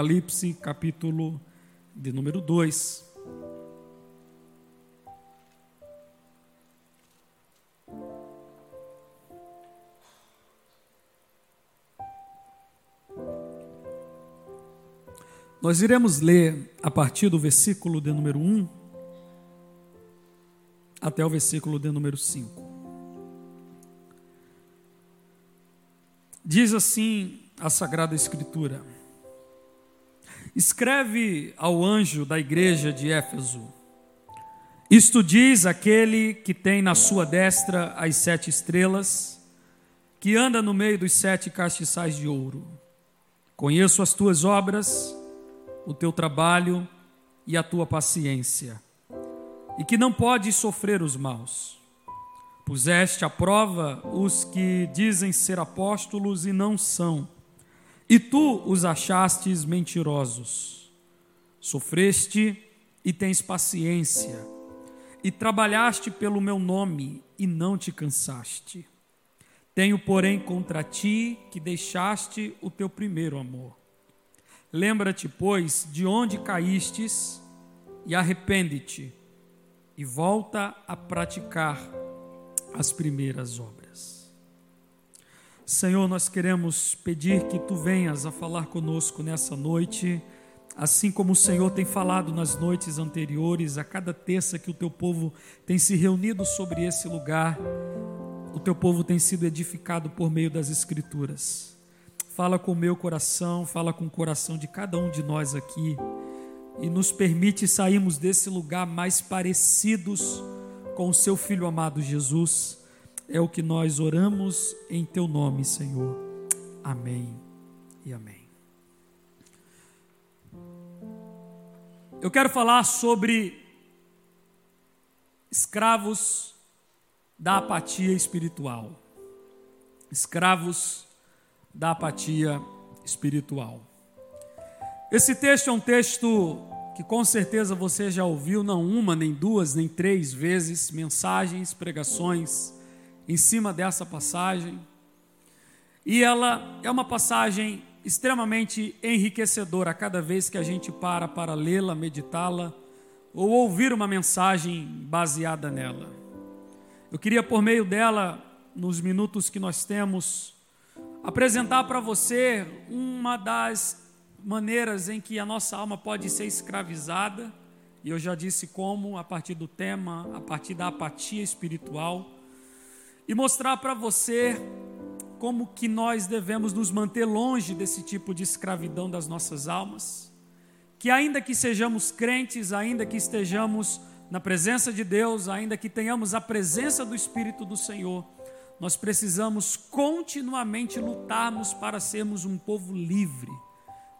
Apocalipse, capítulo de número 2. Nós iremos ler a partir do versículo de número 1 até o versículo de número 5. Diz assim a Sagrada Escritura: Escreve ao anjo da igreja de Éfeso: Isto diz aquele que tem na sua destra as sete estrelas, que anda no meio dos sete castiçais de ouro. Conheço as tuas obras o teu trabalho e a tua paciência, e que não podes sofrer os maus. Puseste à prova os que dizem ser apóstolos e não são, e tu os achastes mentirosos. Sofreste e tens paciência, e trabalhaste pelo meu nome e não te cansaste. Tenho, porém, contra ti que deixaste o teu primeiro amor. Lembra-te, pois, de onde caístes e arrepende-te e volta a praticar as primeiras obras. Senhor, nós queremos pedir que tu venhas a falar conosco nessa noite, assim como o Senhor tem falado nas noites anteriores, a cada terça que o teu povo tem se reunido sobre esse lugar, o teu povo tem sido edificado por meio das Escrituras fala com o meu coração, fala com o coração de cada um de nós aqui e nos permite sairmos desse lugar mais parecidos com o seu filho amado Jesus. É o que nós oramos em teu nome, Senhor. Amém e amém. Eu quero falar sobre escravos da apatia espiritual. Escravos da apatia espiritual. Esse texto é um texto que com certeza você já ouviu, não uma, nem duas, nem três vezes, mensagens, pregações em cima dessa passagem. E ela é uma passagem extremamente enriquecedora cada vez que a gente para para lê-la, meditá-la ou ouvir uma mensagem baseada nela. Eu queria, por meio dela, nos minutos que nós temos, apresentar para você uma das maneiras em que a nossa alma pode ser escravizada, e eu já disse como, a partir do tema, a partir da apatia espiritual, e mostrar para você como que nós devemos nos manter longe desse tipo de escravidão das nossas almas, que ainda que sejamos crentes, ainda que estejamos na presença de Deus, ainda que tenhamos a presença do Espírito do Senhor, nós precisamos continuamente lutarmos para sermos um povo livre.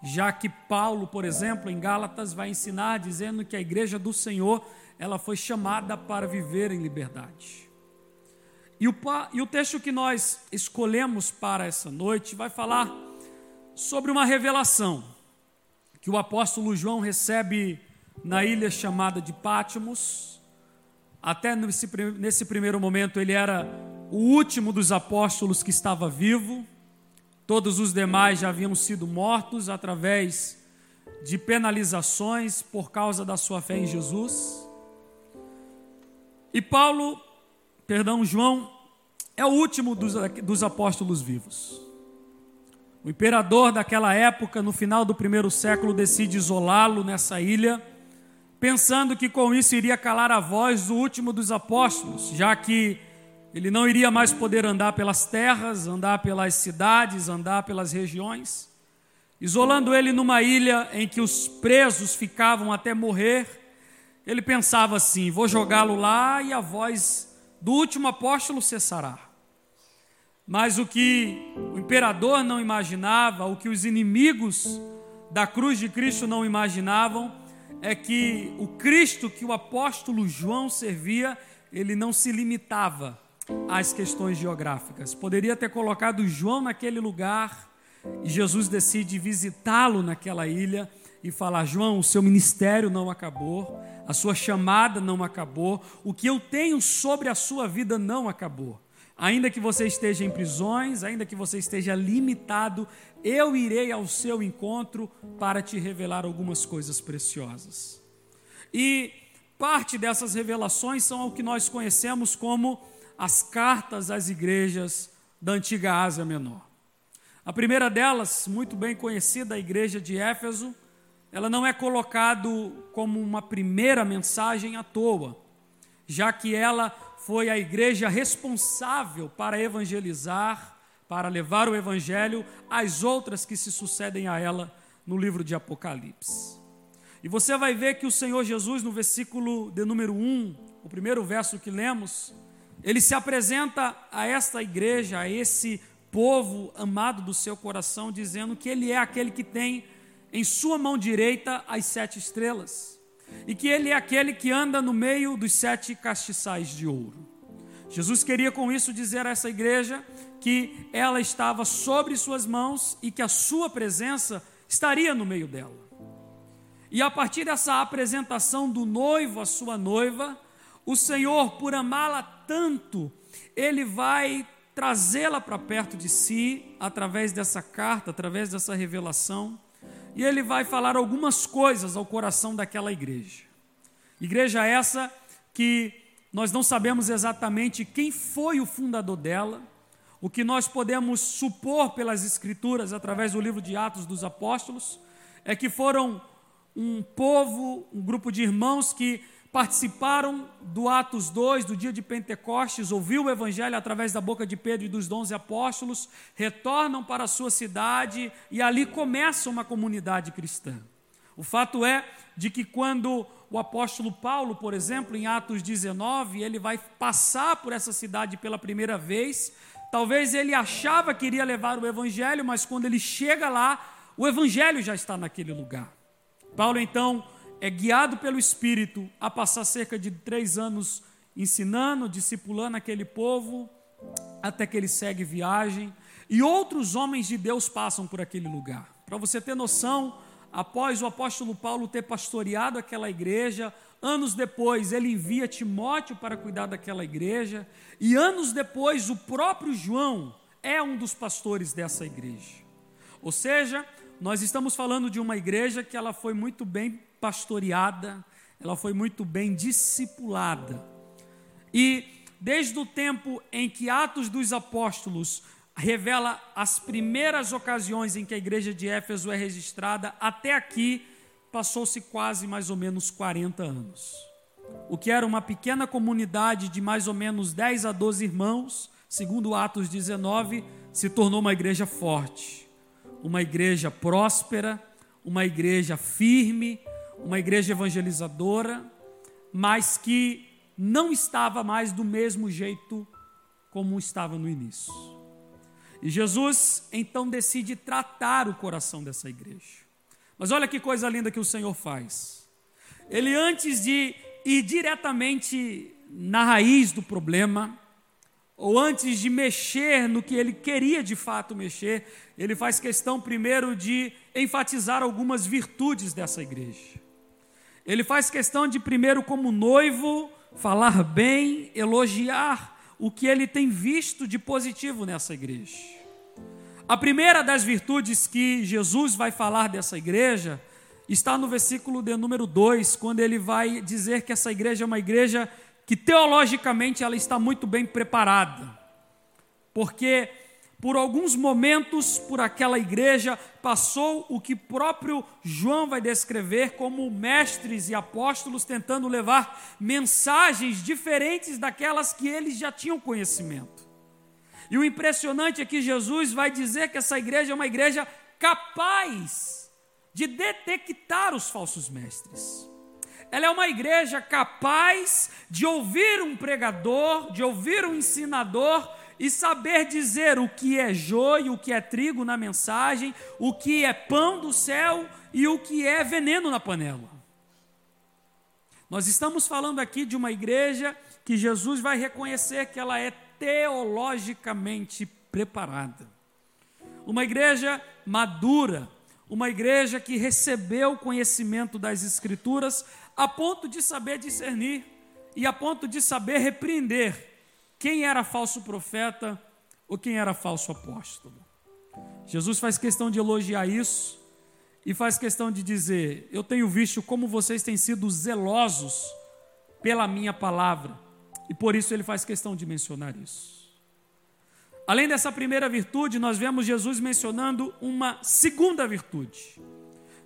Já que Paulo, por exemplo, em Gálatas vai ensinar dizendo que a igreja do Senhor, ela foi chamada para viver em liberdade. E o, e o texto que nós escolhemos para essa noite vai falar sobre uma revelação que o apóstolo João recebe na ilha chamada de Pátimos. Até nesse, nesse primeiro momento ele era o último dos apóstolos que estava vivo, todos os demais já haviam sido mortos através de penalizações por causa da sua fé em Jesus. E Paulo, perdão, João, é o último dos, dos apóstolos vivos. O imperador daquela época, no final do primeiro século, decide isolá-lo nessa ilha, pensando que com isso iria calar a voz do último dos apóstolos, já que ele não iria mais poder andar pelas terras, andar pelas cidades, andar pelas regiões, isolando ele numa ilha em que os presos ficavam até morrer. Ele pensava assim: vou jogá-lo lá e a voz do último apóstolo cessará. Mas o que o imperador não imaginava, o que os inimigos da cruz de Cristo não imaginavam, é que o Cristo que o apóstolo João servia, ele não se limitava às questões geográficas. Poderia ter colocado João naquele lugar e Jesus decide visitá-lo naquela ilha e falar: João, o seu ministério não acabou, a sua chamada não acabou, o que eu tenho sobre a sua vida não acabou. Ainda que você esteja em prisões, ainda que você esteja limitado, eu irei ao seu encontro para te revelar algumas coisas preciosas. E parte dessas revelações são o que nós conhecemos como as cartas às igrejas da antiga Ásia Menor. A primeira delas, muito bem conhecida, a igreja de Éfeso, ela não é colocado como uma primeira mensagem à toa, já que ela foi a igreja responsável para evangelizar, para levar o evangelho às outras que se sucedem a ela no livro de Apocalipse. E você vai ver que o Senhor Jesus, no versículo de número 1, o primeiro verso que lemos, ele se apresenta a esta igreja, a esse povo amado do seu coração, dizendo que ele é aquele que tem em sua mão direita as sete estrelas e que ele é aquele que anda no meio dos sete castiçais de ouro. Jesus queria com isso dizer a essa igreja que ela estava sobre suas mãos e que a sua presença estaria no meio dela. E a partir dessa apresentação do noivo à sua noiva, o Senhor, por amá-la tanto, ele vai trazê-la para perto de si através dessa carta, através dessa revelação e ele vai falar algumas coisas ao coração daquela igreja. Igreja essa que nós não sabemos exatamente quem foi o fundador dela, o que nós podemos supor pelas Escrituras, através do livro de Atos dos Apóstolos, é que foram um povo, um grupo de irmãos que participaram do Atos 2, do dia de Pentecostes, ouviu o Evangelho através da boca de Pedro e dos onze apóstolos, retornam para a sua cidade e ali começa uma comunidade cristã. O fato é de que quando o apóstolo Paulo, por exemplo, em Atos 19, ele vai passar por essa cidade pela primeira vez, talvez ele achava que iria levar o Evangelho, mas quando ele chega lá, o Evangelho já está naquele lugar. Paulo então é guiado pelo Espírito a passar cerca de três anos ensinando, discipulando aquele povo, até que ele segue viagem. E outros homens de Deus passam por aquele lugar. Para você ter noção, após o apóstolo Paulo ter pastoreado aquela igreja, anos depois ele envia Timóteo para cuidar daquela igreja, e anos depois o próprio João é um dos pastores dessa igreja. Ou seja, nós estamos falando de uma igreja que ela foi muito bem pastoreada, ela foi muito bem discipulada. E desde o tempo em que Atos dos Apóstolos revela as primeiras ocasiões em que a igreja de Éfeso é registrada, até aqui passou-se quase mais ou menos 40 anos. O que era uma pequena comunidade de mais ou menos 10 a 12 irmãos, segundo Atos 19, se tornou uma igreja forte, uma igreja próspera, uma igreja firme, uma igreja evangelizadora, mas que não estava mais do mesmo jeito como estava no início. E Jesus então decide tratar o coração dessa igreja. Mas olha que coisa linda que o Senhor faz. Ele, antes de ir diretamente na raiz do problema, ou antes de mexer no que ele queria de fato mexer, ele faz questão primeiro de enfatizar algumas virtudes dessa igreja. Ele faz questão de, primeiro, como noivo, falar bem, elogiar o que ele tem visto de positivo nessa igreja. A primeira das virtudes que Jesus vai falar dessa igreja está no versículo de número 2, quando ele vai dizer que essa igreja é uma igreja que teologicamente ela está muito bem preparada. Porque por alguns momentos, por aquela igreja, passou o que próprio João vai descrever como mestres e apóstolos tentando levar mensagens diferentes daquelas que eles já tinham conhecimento. E o impressionante é que Jesus vai dizer que essa igreja é uma igreja capaz de detectar os falsos mestres. Ela é uma igreja capaz de ouvir um pregador, de ouvir um ensinador e saber dizer o que é joio, o que é trigo na mensagem, o que é pão do céu e o que é veneno na panela. Nós estamos falando aqui de uma igreja que Jesus vai reconhecer que ela é teologicamente preparada. Uma igreja madura, uma igreja que recebeu conhecimento das Escrituras a ponto de saber discernir e a ponto de saber repreender quem era falso profeta ou quem era falso apóstolo. Jesus faz questão de elogiar isso e faz questão de dizer: Eu tenho visto como vocês têm sido zelosos pela minha palavra, e por isso ele faz questão de mencionar isso. Além dessa primeira virtude, nós vemos Jesus mencionando uma segunda virtude.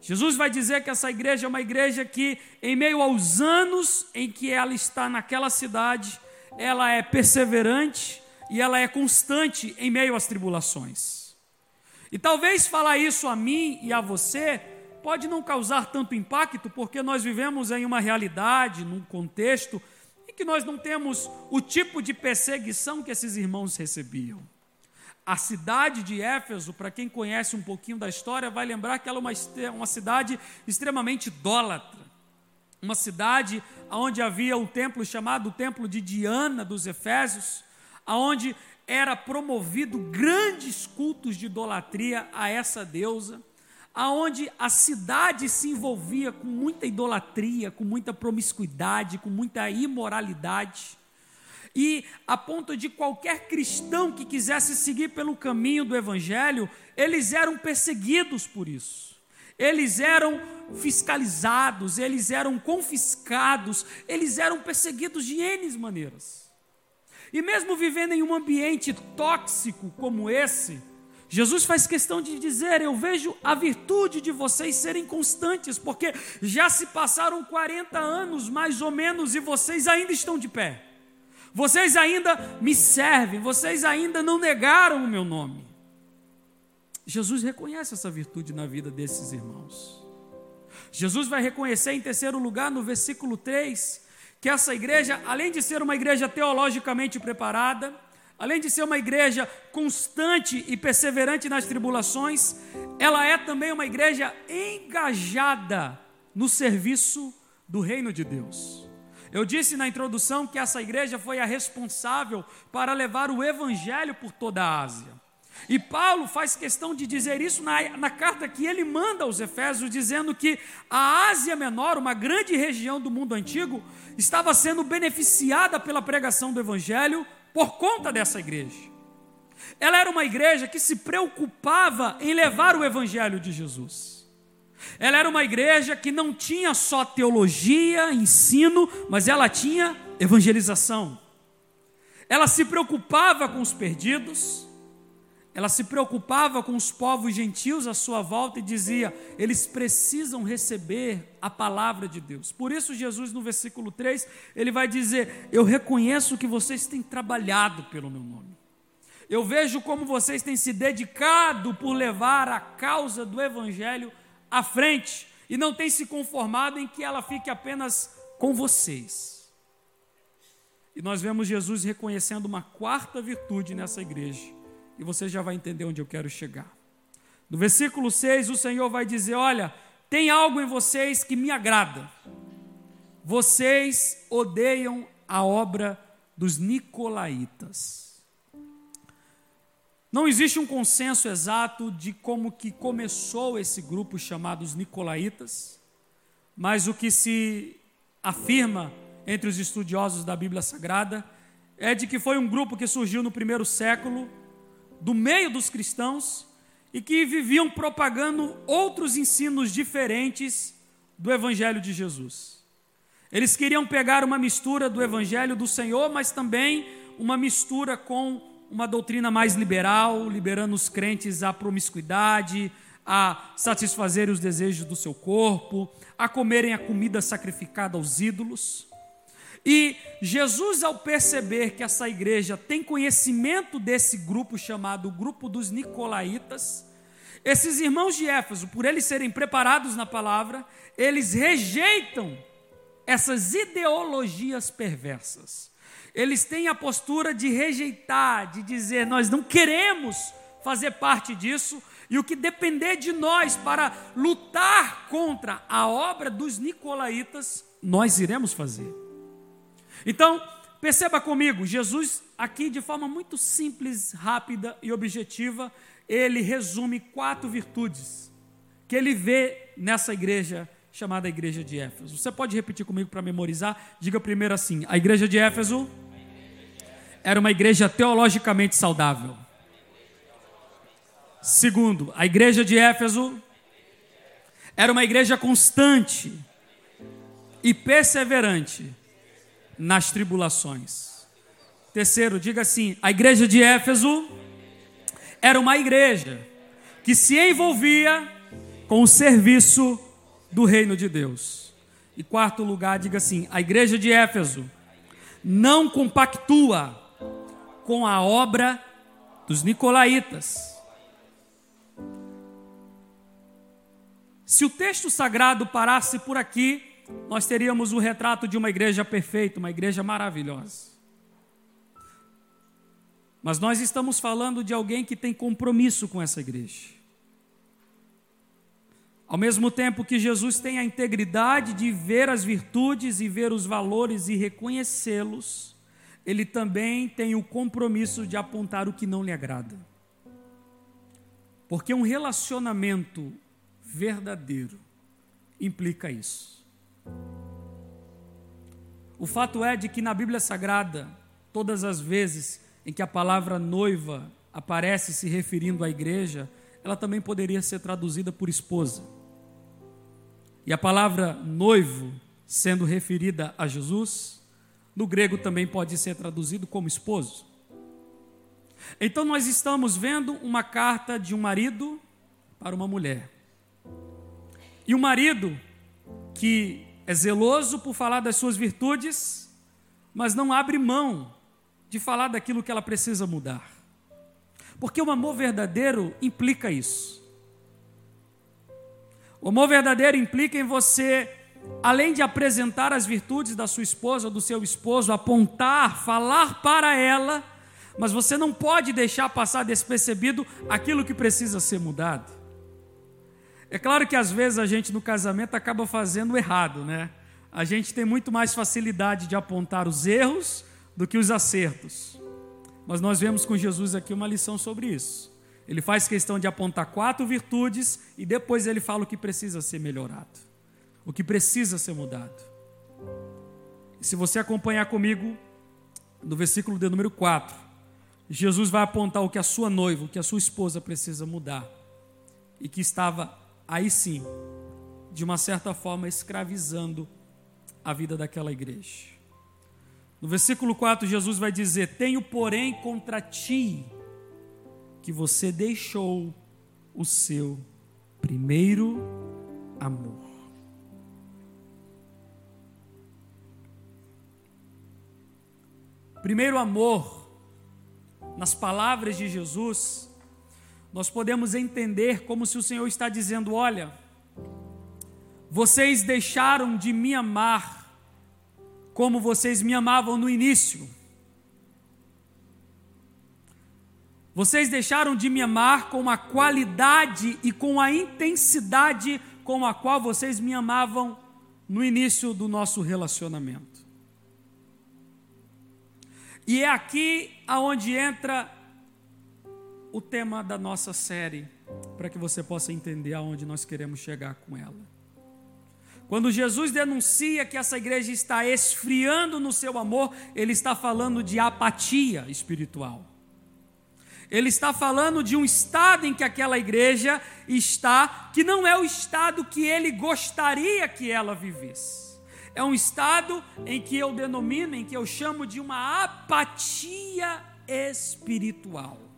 Jesus vai dizer que essa igreja é uma igreja que, em meio aos anos em que ela está naquela cidade, ela é perseverante e ela é constante em meio às tribulações. E talvez falar isso a mim e a você pode não causar tanto impacto, porque nós vivemos em uma realidade, num contexto em que nós não temos o tipo de perseguição que esses irmãos recebiam. A cidade de Éfeso, para quem conhece um pouquinho da história, vai lembrar que ela é uma, uma cidade extremamente idólatra. Uma cidade onde havia um templo chamado Templo de Diana dos Efésios, onde era promovido grandes cultos de idolatria a essa deusa, aonde a cidade se envolvia com muita idolatria, com muita promiscuidade, com muita imoralidade e a ponto de qualquer cristão que quisesse seguir pelo caminho do Evangelho, eles eram perseguidos por isso. Eles eram fiscalizados, eles eram confiscados, eles eram perseguidos de N maneiras. E mesmo vivendo em um ambiente tóxico como esse, Jesus faz questão de dizer: Eu vejo a virtude de vocês serem constantes, porque já se passaram 40 anos mais ou menos e vocês ainda estão de pé. Vocês ainda me servem, vocês ainda não negaram o meu nome. Jesus reconhece essa virtude na vida desses irmãos. Jesus vai reconhecer em terceiro lugar, no versículo 3, que essa igreja, além de ser uma igreja teologicamente preparada, além de ser uma igreja constante e perseverante nas tribulações, ela é também uma igreja engajada no serviço do reino de Deus. Eu disse na introdução que essa igreja foi a responsável para levar o evangelho por toda a Ásia. E Paulo faz questão de dizer isso na, na, carta que ele manda aos Efésios, dizendo que a Ásia Menor, uma grande região do mundo antigo, estava sendo beneficiada pela pregação do Evangelho por conta dessa igreja. Ela era uma igreja que se preocupava em levar o Evangelho de Jesus. Ela era uma igreja que não tinha só teologia, ensino, mas ela tinha evangelização. Ela se preocupava com os perdidos, ela se preocupava com os povos gentios à sua volta e dizia: eles precisam receber a palavra de Deus. Por isso, Jesus, no versículo 3, ele vai dizer: Eu reconheço que vocês têm trabalhado pelo meu nome. Eu vejo como vocês têm se dedicado por levar a causa do Evangelho à frente e não tem se conformado em que ela fique apenas com vocês. E nós vemos Jesus reconhecendo uma quarta virtude nessa igreja, e você já vai entender onde eu quero chegar. No versículo 6, o Senhor vai dizer: Olha, tem algo em vocês que me agrada. Vocês odeiam a obra dos nicolaítas. Não existe um consenso exato de como que começou esse grupo chamado os Nicolaítas, mas o que se afirma entre os estudiosos da Bíblia Sagrada é de que foi um grupo que surgiu no primeiro século, do meio dos cristãos, e que viviam propagando outros ensinos diferentes do Evangelho de Jesus. Eles queriam pegar uma mistura do Evangelho do Senhor, mas também uma mistura com uma doutrina mais liberal, liberando os crentes à promiscuidade, a satisfazer os desejos do seu corpo, a comerem a comida sacrificada aos ídolos. E Jesus, ao perceber que essa igreja tem conhecimento desse grupo chamado Grupo dos Nicolaítas, esses irmãos de Éfeso, por eles serem preparados na palavra, eles rejeitam essas ideologias perversas eles têm a postura de rejeitar, de dizer: nós não queremos fazer parte disso, e o que depender de nós para lutar contra a obra dos nicolaítas, nós iremos fazer. Então, perceba comigo, Jesus, aqui de forma muito simples, rápida e objetiva, ele resume quatro virtudes que ele vê nessa igreja chamada Igreja de Éfeso. Você pode repetir comigo para memorizar? Diga primeiro assim: a Igreja de Éfeso era uma igreja teologicamente saudável. Segundo, a igreja de Éfeso era uma igreja constante e perseverante nas tribulações. Terceiro, diga assim: a igreja de Éfeso era uma igreja que se envolvia com o serviço do reino de Deus. E quarto lugar, diga assim: a igreja de Éfeso não compactua com a obra dos nicolaítas. Se o texto sagrado parasse por aqui, nós teríamos o retrato de uma igreja perfeita, uma igreja maravilhosa. Mas nós estamos falando de alguém que tem compromisso com essa igreja. Ao mesmo tempo que Jesus tem a integridade de ver as virtudes e ver os valores e reconhecê-los, ele também tem o compromisso de apontar o que não lhe agrada. Porque um relacionamento verdadeiro implica isso. O fato é de que na Bíblia Sagrada, todas as vezes em que a palavra noiva aparece se referindo à igreja, ela também poderia ser traduzida por esposa. E a palavra noivo, sendo referida a Jesus, no grego também pode ser traduzido como esposo. Então nós estamos vendo uma carta de um marido para uma mulher. E o marido, que é zeloso por falar das suas virtudes, mas não abre mão de falar daquilo que ela precisa mudar. Porque o amor verdadeiro implica isso. O amor verdadeiro implica em você, além de apresentar as virtudes da sua esposa ou do seu esposo, apontar, falar para ela, mas você não pode deixar passar despercebido aquilo que precisa ser mudado. É claro que às vezes a gente no casamento acaba fazendo errado, né? A gente tem muito mais facilidade de apontar os erros do que os acertos. Mas nós vemos com Jesus aqui uma lição sobre isso. Ele faz questão de apontar quatro virtudes e depois ele fala o que precisa ser melhorado, o que precisa ser mudado. E se você acompanhar comigo, no versículo de número 4, Jesus vai apontar o que a sua noiva, o que a sua esposa precisa mudar e que estava aí sim, de uma certa forma, escravizando a vida daquela igreja. No versículo 4, Jesus vai dizer: Tenho, porém, contra ti que você deixou o seu primeiro amor. Primeiro amor, nas palavras de Jesus, nós podemos entender como se o Senhor está dizendo: olha, vocês deixaram de me amar como vocês me amavam no início. Vocês deixaram de me amar com a qualidade e com a intensidade com a qual vocês me amavam no início do nosso relacionamento. E é aqui aonde entra o tema da nossa série, para que você possa entender aonde nós queremos chegar com ela. Quando Jesus denuncia que essa igreja está esfriando no seu amor, ele está falando de apatia espiritual. Ele está falando de um estado em que aquela igreja está, que não é o estado que ele gostaria que ela vivesse. É um estado em que eu denomino, em que eu chamo de uma apatia espiritual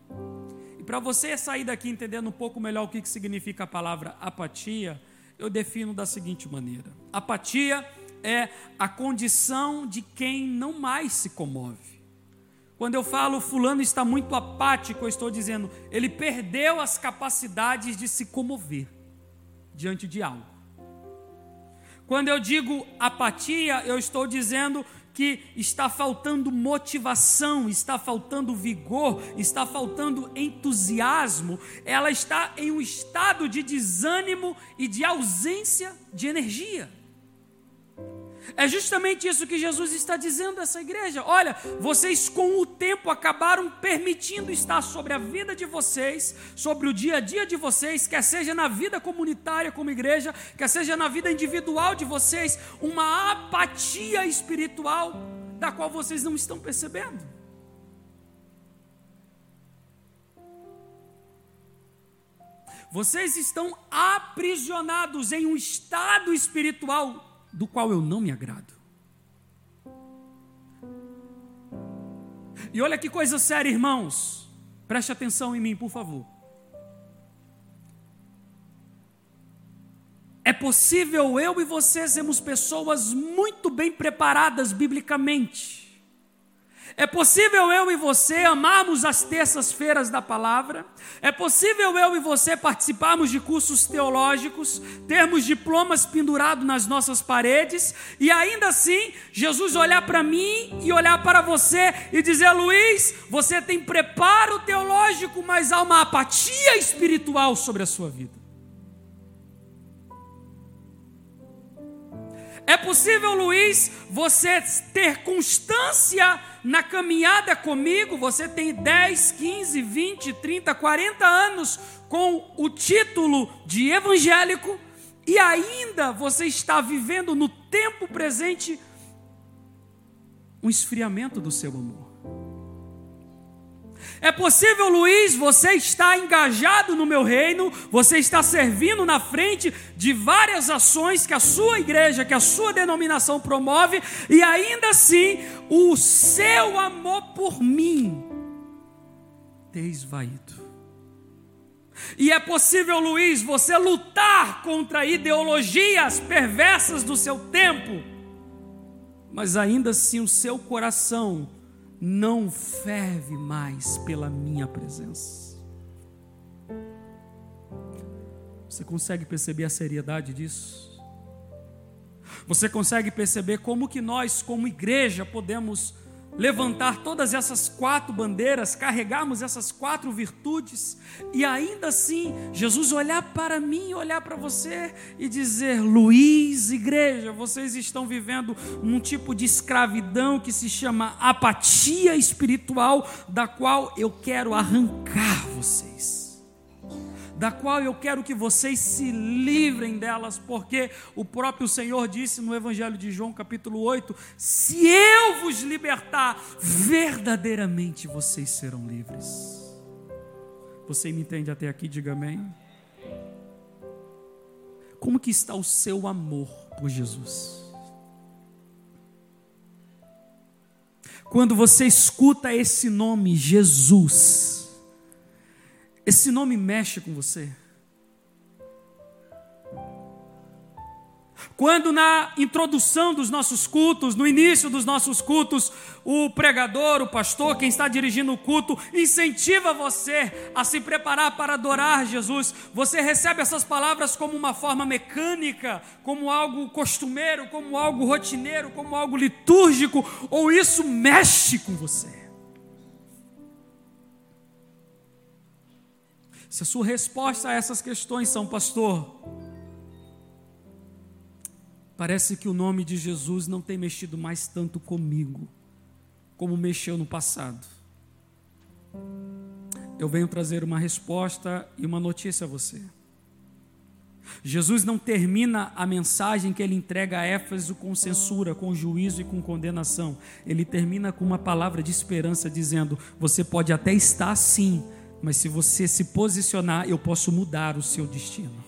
para você sair daqui entendendo um pouco melhor o que, que significa a palavra apatia, eu defino da seguinte maneira: apatia é a condição de quem não mais se comove. Quando eu falo fulano está muito apático, eu estou dizendo ele perdeu as capacidades de se comover diante de algo. Quando eu digo apatia, eu estou dizendo que está faltando motivação, está faltando vigor, está faltando entusiasmo, ela está em um estado de desânimo e de ausência de energia. É justamente isso que Jesus está dizendo a essa igreja. Olha, vocês com o tempo acabaram permitindo estar sobre a vida de vocês, sobre o dia a dia de vocês, quer seja na vida comunitária como igreja, quer seja na vida individual de vocês, uma apatia espiritual da qual vocês não estão percebendo. Vocês estão aprisionados em um estado espiritual do qual eu não me agrado. E olha que coisa séria, irmãos. Preste atenção em mim, por favor. É possível eu e você sermos pessoas muito bem preparadas biblicamente é possível eu e você amarmos as terças-feiras da palavra. É possível eu e você participarmos de cursos teológicos, termos diplomas pendurados nas nossas paredes e ainda assim Jesus olhar para mim e olhar para você e dizer: Luiz, você tem preparo teológico, mas há uma apatia espiritual sobre a sua vida. É possível, Luiz, você ter constância na caminhada comigo, você tem 10, 15, 20, 30, 40 anos com o título de evangélico e ainda você está vivendo no tempo presente um esfriamento do seu amor. É possível, Luiz, você está engajado no meu reino, você está servindo na frente de várias ações que a sua igreja, que a sua denominação promove, e ainda assim o seu amor por mim ter esvaído. E é possível, Luiz, você lutar contra ideologias perversas do seu tempo, mas ainda assim o seu coração não ferve mais pela minha presença. Você consegue perceber a seriedade disso? Você consegue perceber como que nós, como igreja, podemos levantar todas essas quatro bandeiras, carregarmos essas quatro virtudes e ainda assim Jesus olhar para mim, olhar para você e dizer: Luiz, igreja, vocês estão vivendo um tipo de escravidão que se chama apatia espiritual, da qual eu quero arrancar vocês da qual eu quero que vocês se livrem delas, porque o próprio Senhor disse no Evangelho de João, capítulo 8: Se eu vos libertar, verdadeiramente vocês serão livres. Você me entende até aqui? Diga amém. Como que está o seu amor por Jesus? Quando você escuta esse nome, Jesus, esse nome mexe com você. Quando na introdução dos nossos cultos, no início dos nossos cultos, o pregador, o pastor, quem está dirigindo o culto, incentiva você a se preparar para adorar Jesus, você recebe essas palavras como uma forma mecânica, como algo costumeiro, como algo rotineiro, como algo litúrgico, ou isso mexe com você? Se a sua resposta a essas questões são, pastor, parece que o nome de Jesus não tem mexido mais tanto comigo como mexeu no passado. Eu venho trazer uma resposta e uma notícia a você. Jesus não termina a mensagem que ele entrega a Éfeso com censura, com juízo e com condenação. Ele termina com uma palavra de esperança, dizendo: Você pode até estar assim, mas se você se posicionar, eu posso mudar o seu destino.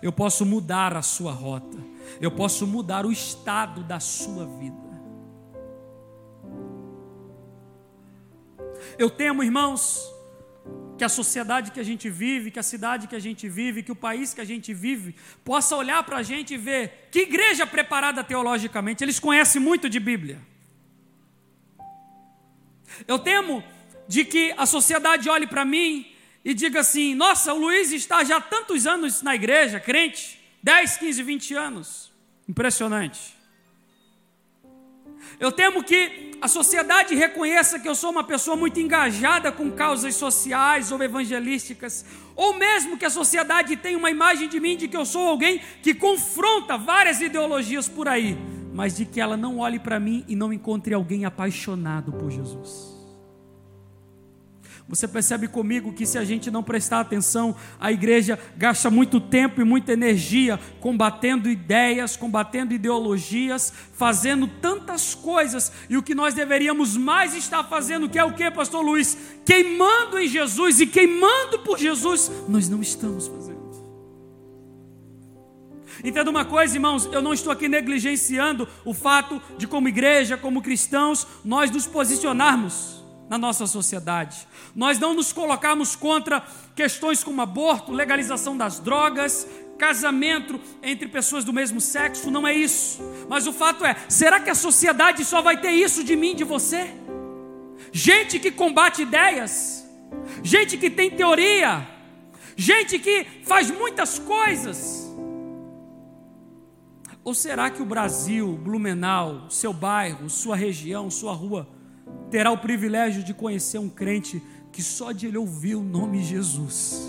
Eu posso mudar a sua rota. Eu posso mudar o estado da sua vida. Eu temo, irmãos, que a sociedade que a gente vive, que a cidade que a gente vive, que o país que a gente vive, possa olhar para a gente e ver que igreja preparada teologicamente. Eles conhecem muito de Bíblia. Eu temo de que a sociedade olhe para mim e diga assim: nossa, o Luiz está já há tantos anos na igreja, crente, 10, 15, 20 anos. Impressionante. Eu temo que a sociedade reconheça que eu sou uma pessoa muito engajada com causas sociais ou evangelísticas, ou mesmo que a sociedade tenha uma imagem de mim de que eu sou alguém que confronta várias ideologias por aí, mas de que ela não olhe para mim e não encontre alguém apaixonado por Jesus. Você percebe comigo que se a gente não prestar atenção, a igreja gasta muito tempo e muita energia combatendo ideias, combatendo ideologias, fazendo tantas coisas, e o que nós deveríamos mais estar fazendo, que é o que, pastor Luiz? Queimando em Jesus e queimando por Jesus, nós não estamos fazendo. Entenda uma coisa, irmãos, eu não estou aqui negligenciando o fato de, como igreja, como cristãos, nós nos posicionarmos na nossa sociedade. Nós não nos colocarmos contra questões como aborto, legalização das drogas, casamento entre pessoas do mesmo sexo, não é isso. Mas o fato é: será que a sociedade só vai ter isso de mim, de você? Gente que combate ideias, gente que tem teoria, gente que faz muitas coisas ou será que o Brasil, Blumenau, seu bairro, sua região, sua rua, terá o privilégio de conhecer um crente que só de ele ouvir o nome Jesus,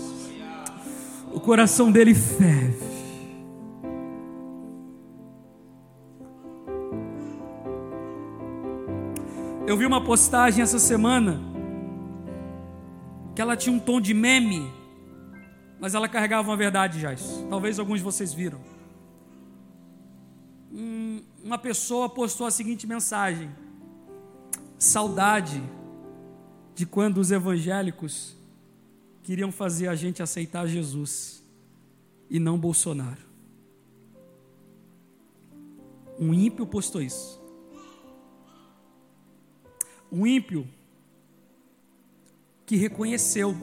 o coração dele ferve? Eu vi uma postagem essa semana que ela tinha um tom de meme, mas ela carregava uma verdade, já. Talvez alguns de vocês viram um, uma pessoa postou a seguinte mensagem: saudade de quando os evangélicos queriam fazer a gente aceitar Jesus e não Bolsonaro. Um ímpio postou isso. Um ímpio que reconheceu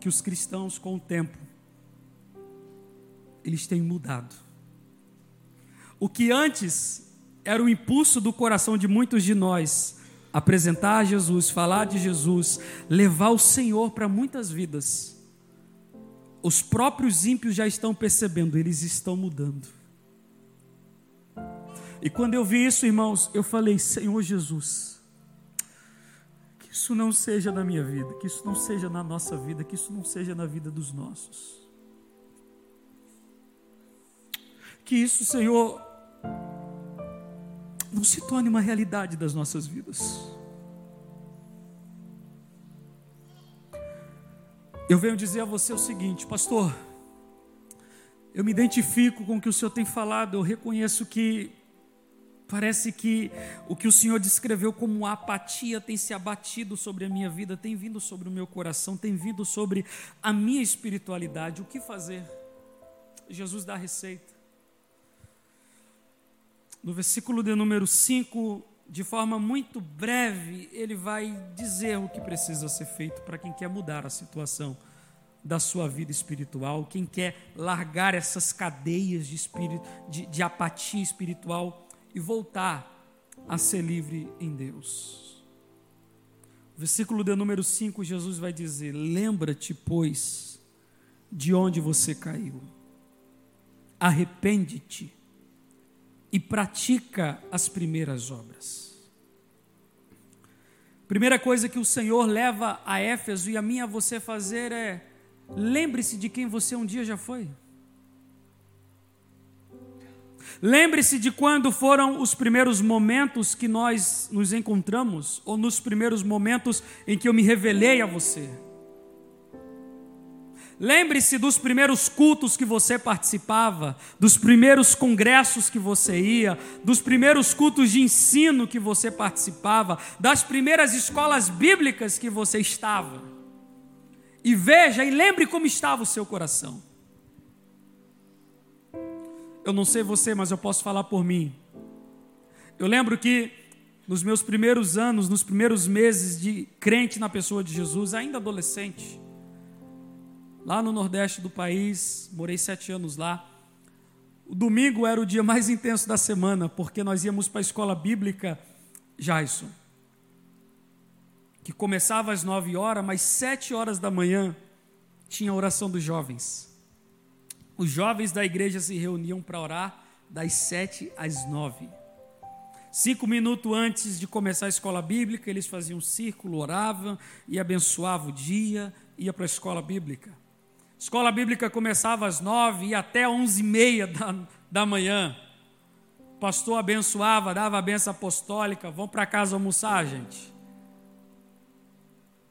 que os cristãos, com o tempo, eles têm mudado. O que antes era o impulso do coração de muitos de nós, apresentar Jesus, falar de Jesus, levar o Senhor para muitas vidas. Os próprios ímpios já estão percebendo, eles estão mudando. E quando eu vi isso, irmãos, eu falei: Senhor Jesus, que isso não seja na minha vida, que isso não seja na nossa vida, que isso não seja na vida dos nossos. Que isso, Senhor, não se torne uma realidade das nossas vidas. Eu venho dizer a você o seguinte, pastor. Eu me identifico com o que o Senhor tem falado, eu reconheço que parece que o que o Senhor descreveu como apatia tem se abatido sobre a minha vida, tem vindo sobre o meu coração, tem vindo sobre a minha espiritualidade. O que fazer? Jesus dá a receita no versículo de número 5, de forma muito breve, ele vai dizer o que precisa ser feito para quem quer mudar a situação da sua vida espiritual, quem quer largar essas cadeias de, espírito, de, de apatia espiritual e voltar a ser livre em Deus. Versículo de número 5, Jesus vai dizer: Lembra-te, pois, de onde você caiu, arrepende-te e pratica as primeiras obras. Primeira coisa que o Senhor leva a Éfeso e a mim a você fazer é lembre-se de quem você um dia já foi. Lembre-se de quando foram os primeiros momentos que nós nos encontramos, ou nos primeiros momentos em que eu me revelei a você. Lembre-se dos primeiros cultos que você participava, dos primeiros congressos que você ia, dos primeiros cultos de ensino que você participava, das primeiras escolas bíblicas que você estava. E veja e lembre como estava o seu coração. Eu não sei você, mas eu posso falar por mim. Eu lembro que nos meus primeiros anos, nos primeiros meses de crente na pessoa de Jesus, ainda adolescente, lá no nordeste do país, morei sete anos lá. O domingo era o dia mais intenso da semana, porque nós íamos para a escola bíblica Jaison, que começava às nove horas, mas sete horas da manhã tinha a oração dos jovens. Os jovens da igreja se reuniam para orar das sete às nove. Cinco minutos antes de começar a escola bíblica, eles faziam um círculo, oravam e abençoavam o dia, ia para a escola bíblica. Escola bíblica começava às nove e até onze e meia da, da manhã. O pastor abençoava, dava a benção apostólica. Vão para casa almoçar, gente.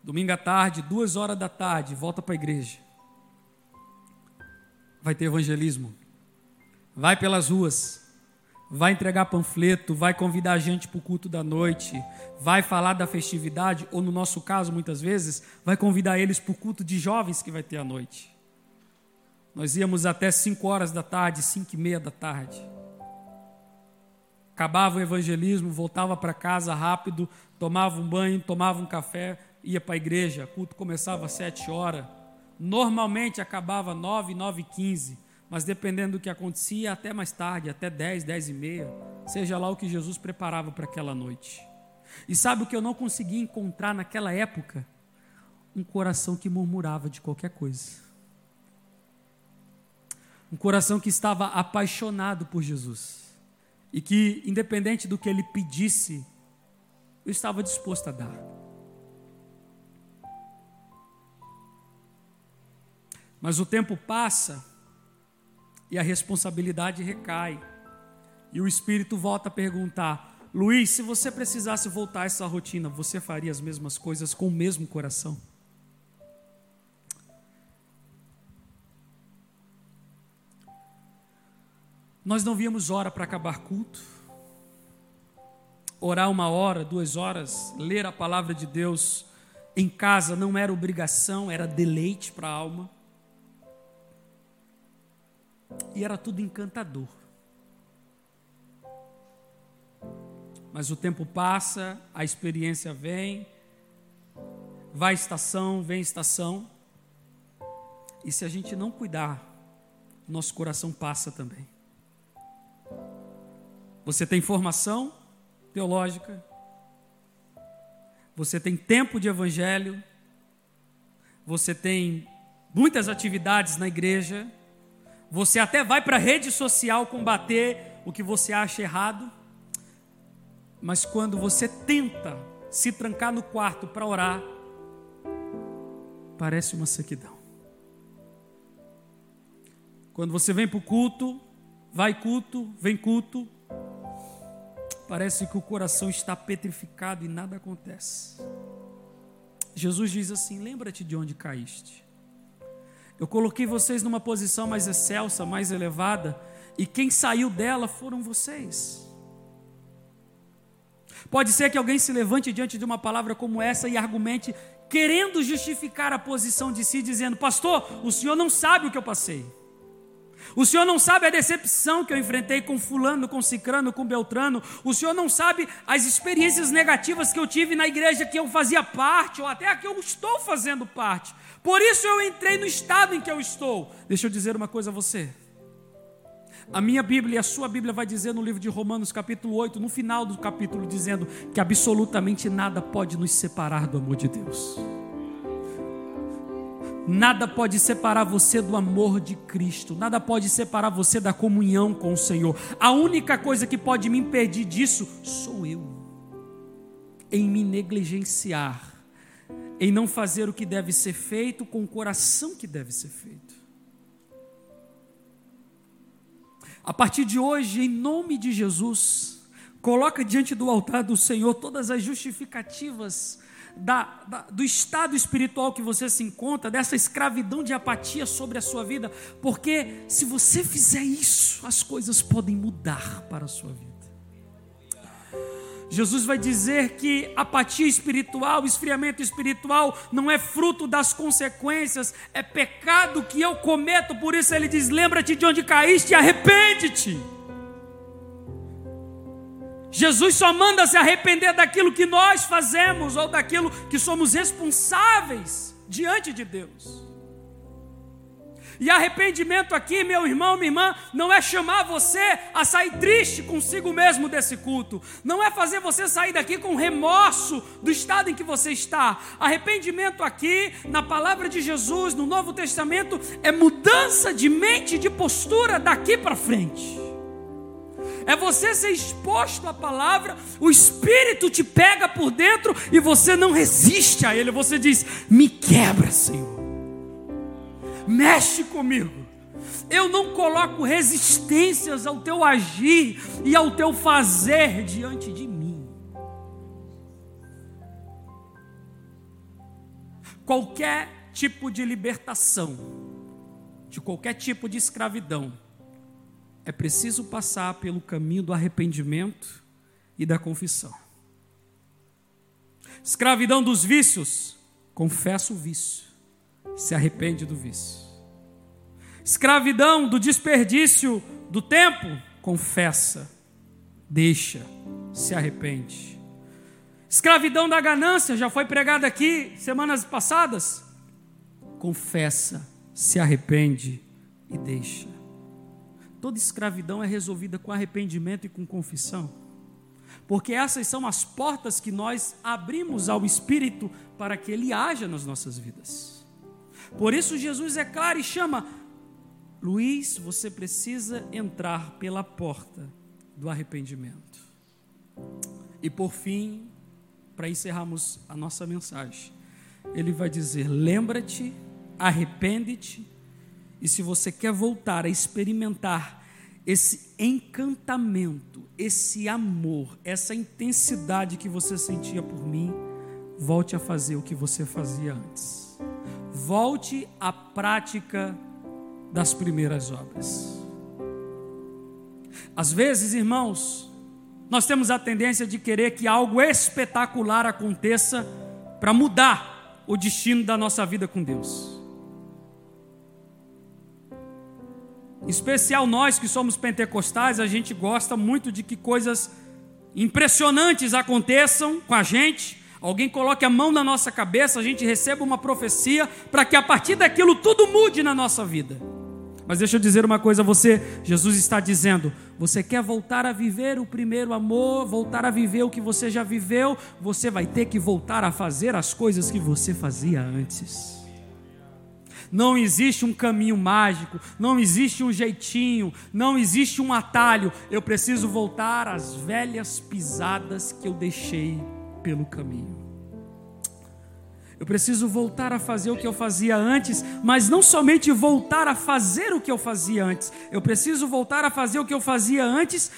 Domingo à tarde, duas horas da tarde, volta para a igreja. Vai ter evangelismo. Vai pelas ruas. Vai entregar panfleto, vai convidar a gente para o culto da noite, vai falar da festividade, ou no nosso caso, muitas vezes, vai convidar eles para o culto de jovens que vai ter à noite. Nós íamos até 5 horas da tarde, 5 e meia da tarde. Acabava o evangelismo, voltava para casa rápido, tomava um banho, tomava um café, ia para a igreja. O culto começava às 7 horas. Normalmente acabava 9, 9 e 15 mas dependendo do que acontecia, até mais tarde, até 10, 10 e meia, seja lá o que Jesus preparava para aquela noite. E sabe o que eu não conseguia encontrar naquela época? Um coração que murmurava de qualquer coisa. Um coração que estava apaixonado por Jesus. E que, independente do que ele pedisse, eu estava disposto a dar. Mas o tempo passa e a responsabilidade recai. E o espírito volta a perguntar: Luiz, se você precisasse voltar a essa rotina, você faria as mesmas coisas com o mesmo coração? Nós não víamos hora para acabar culto, orar uma hora, duas horas, ler a palavra de Deus em casa não era obrigação, era deleite para a alma e era tudo encantador. Mas o tempo passa, a experiência vem, vai estação, vem estação, e se a gente não cuidar, nosso coração passa também. Você tem formação teológica, você tem tempo de evangelho, você tem muitas atividades na igreja, você até vai para a rede social combater o que você acha errado, mas quando você tenta se trancar no quarto para orar, parece uma sequidão. Quando você vem para o culto, vai culto, vem culto, parece que o coração está petrificado e nada acontece. Jesus diz assim: lembra-te de onde caíste. Eu coloquei vocês numa posição mais excelsa, mais elevada, e quem saiu dela foram vocês. Pode ser que alguém se levante diante de uma palavra como essa e argumente, querendo justificar a posição de si, dizendo: Pastor, o senhor não sabe o que eu passei. O senhor não sabe a decepção que eu enfrentei com Fulano, com Cicrano, com Beltrano. O senhor não sabe as experiências negativas que eu tive na igreja que eu fazia parte, ou até a que eu estou fazendo parte. Por isso eu entrei no estado em que eu estou. Deixa eu dizer uma coisa a você. A minha Bíblia e a sua Bíblia vai dizer no livro de Romanos, capítulo 8, no final do capítulo, dizendo que absolutamente nada pode nos separar do amor de Deus. Nada pode separar você do amor de Cristo, nada pode separar você da comunhão com o Senhor. A única coisa que pode me impedir disso sou eu, em me negligenciar em não fazer o que deve ser feito com o coração que deve ser feito. A partir de hoje, em nome de Jesus, coloca diante do altar do Senhor todas as justificativas da, da, do estado espiritual que você se encontra, dessa escravidão de apatia sobre a sua vida, porque se você fizer isso, as coisas podem mudar para a sua vida. Jesus vai dizer que apatia espiritual, esfriamento espiritual não é fruto das consequências, é pecado que eu cometo, por isso ele diz: lembra-te de onde caíste e arrepende-te. Jesus só manda se arrepender daquilo que nós fazemos ou daquilo que somos responsáveis diante de Deus. E arrependimento aqui, meu irmão, minha irmã, não é chamar você a sair triste consigo mesmo desse culto, não é fazer você sair daqui com remorso do estado em que você está. Arrependimento aqui, na palavra de Jesus, no Novo Testamento, é mudança de mente, de postura daqui para frente. É você ser exposto à palavra, o Espírito te pega por dentro e você não resiste a ele, você diz: Me quebra, Senhor mexe comigo. Eu não coloco resistências ao teu agir e ao teu fazer diante de mim. qualquer tipo de libertação, de qualquer tipo de escravidão, é preciso passar pelo caminho do arrependimento e da confissão. Escravidão dos vícios, confessa o vício, se arrepende do vício. Escravidão do desperdício do tempo, confessa, deixa, se arrepende. Escravidão da ganância, já foi pregada aqui semanas passadas. Confessa, se arrepende e deixa. Toda escravidão é resolvida com arrependimento e com confissão. Porque essas são as portas que nós abrimos ao Espírito para que ele haja nas nossas vidas. Por isso Jesus é claro e chama: Luiz, você precisa entrar pela porta do arrependimento. E por fim, para encerrarmos a nossa mensagem, ele vai dizer: lembra-te, arrepende-te e se você quer voltar a experimentar esse encantamento, esse amor, essa intensidade que você sentia por mim, volte a fazer o que você fazia antes. Volte à prática das primeiras obras. Às vezes, irmãos, nós temos a tendência de querer que algo espetacular aconteça para mudar o destino da nossa vida com Deus. Especial nós que somos pentecostais, a gente gosta muito de que coisas impressionantes aconteçam com a gente. Alguém coloque a mão na nossa cabeça, a gente receba uma profecia para que a partir daquilo tudo mude na nossa vida. Mas deixa eu dizer uma coisa a você, Jesus está dizendo: você quer voltar a viver o primeiro amor, voltar a viver o que você já viveu, você vai ter que voltar a fazer as coisas que você fazia antes. Não existe um caminho mágico, não existe um jeitinho, não existe um atalho. Eu preciso voltar às velhas pisadas que eu deixei pelo caminho. Eu preciso voltar a fazer o que eu fazia antes, mas não somente voltar a fazer o que eu fazia antes, eu preciso voltar a fazer o que eu fazia antes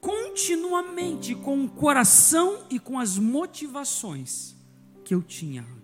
continuamente, com o coração e com as motivações que eu tinha antes.